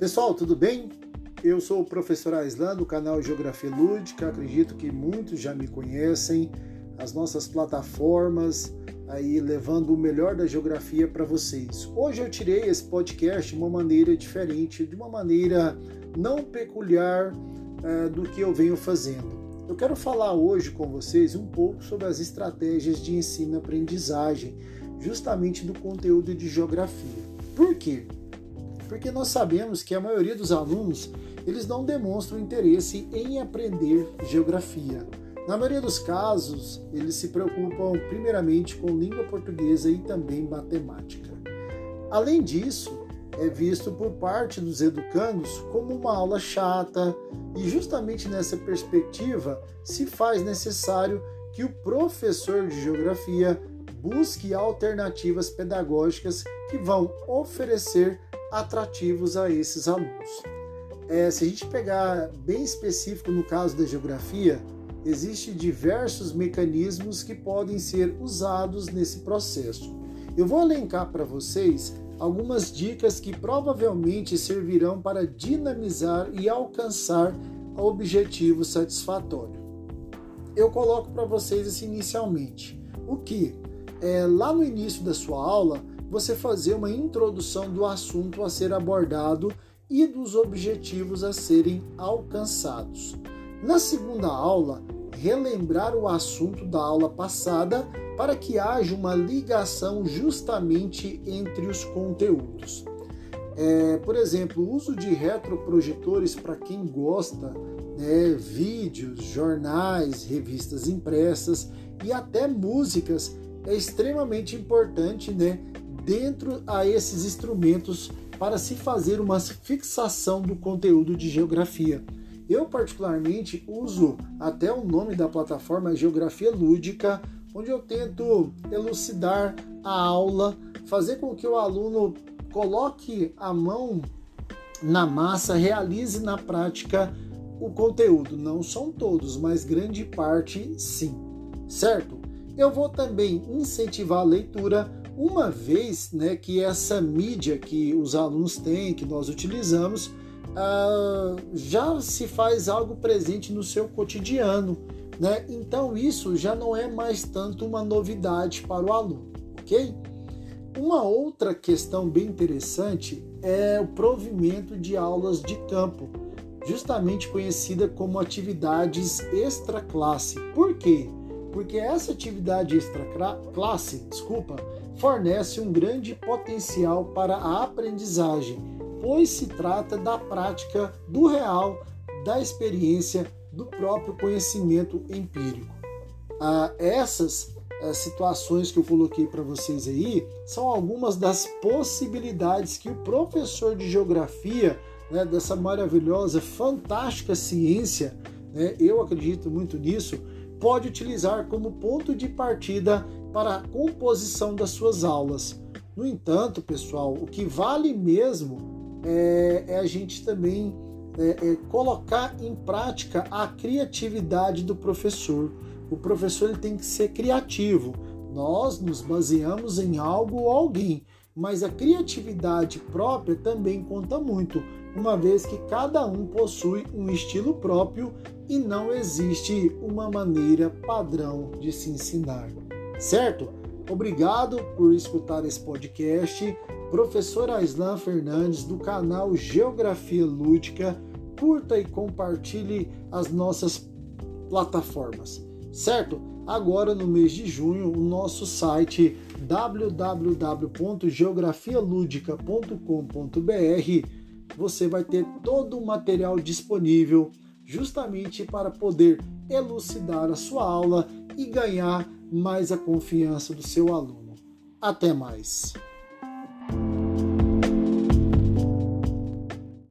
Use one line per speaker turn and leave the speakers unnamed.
Pessoal, tudo bem? Eu sou o professor Aislan do canal Geografia Lúdica. Acredito que muitos já me conhecem. As nossas plataformas aí levando o melhor da geografia para vocês. Hoje eu tirei esse podcast de uma maneira diferente, de uma maneira não peculiar é, do que eu venho fazendo. Eu quero falar hoje com vocês um pouco sobre as estratégias de ensino-aprendizagem, justamente do conteúdo de geografia. Por quê? Porque nós sabemos que a maioria dos alunos eles não demonstram interesse em aprender geografia. Na maioria dos casos, eles se preocupam primeiramente com língua portuguesa e também matemática. Além disso, é visto por parte dos educandos como uma aula chata, e justamente nessa perspectiva se faz necessário que o professor de geografia busque alternativas pedagógicas que vão oferecer atrativos a esses alunos. É, se a gente pegar bem específico no caso da geografia, existem diversos mecanismos que podem ser usados nesse processo. Eu vou elencar para vocês algumas dicas que provavelmente servirão para dinamizar e alcançar objetivo satisfatório. Eu coloco para vocês assim inicialmente. O que? É, lá no início da sua aula, você fazer uma introdução do assunto a ser abordado e dos objetivos a serem alcançados. Na segunda aula, relembrar o assunto da aula passada para que haja uma ligação justamente entre os conteúdos. É, por exemplo, o uso de retroprojetores para quem gosta, né, vídeos, jornais, revistas impressas e até músicas é extremamente importante né, dentro a esses instrumentos para se fazer uma fixação do conteúdo de geografia. Eu particularmente uso até o nome da plataforma Geografia Lúdica onde eu tento elucidar a aula, fazer com que o aluno coloque a mão na massa, realize na prática o conteúdo. Não são todos, mas grande parte sim, certo? Eu vou também incentivar a leitura, uma vez né, que essa mídia que os alunos têm, que nós utilizamos, uh, já se faz algo presente no seu cotidiano. Né? Então isso já não é mais tanto uma novidade para o aluno, ok? Uma outra questão bem interessante é o provimento de aulas de campo, justamente conhecida como atividades extra classe. Por quê? Porque essa atividade extra classe, desculpa, fornece um grande potencial para a aprendizagem, pois se trata da prática do real, da experiência do próprio conhecimento empírico. Ah, essas ah, situações que eu coloquei para vocês aí são algumas das possibilidades que o professor de geografia, né, dessa maravilhosa, fantástica ciência, né, eu acredito muito nisso, pode utilizar como ponto de partida para a composição das suas aulas. No entanto, pessoal, o que vale mesmo é, é a gente também é, é, colocar em prática a criatividade do professor. O professor ele tem que ser criativo. Nós nos baseamos em algo ou alguém, mas a criatividade própria também conta muito, uma vez que cada um possui um estilo próprio e não existe uma maneira padrão de se ensinar. Certo? Obrigado por escutar esse podcast. Professor Aislan Fernandes, do canal Geografia Lúdica curta e compartilhe as nossas plataformas, certo? Agora, no mês de junho, o nosso site www.geografialudica.com.br você vai ter todo o material disponível justamente para poder elucidar a sua aula e ganhar mais a confiança do seu aluno. Até mais!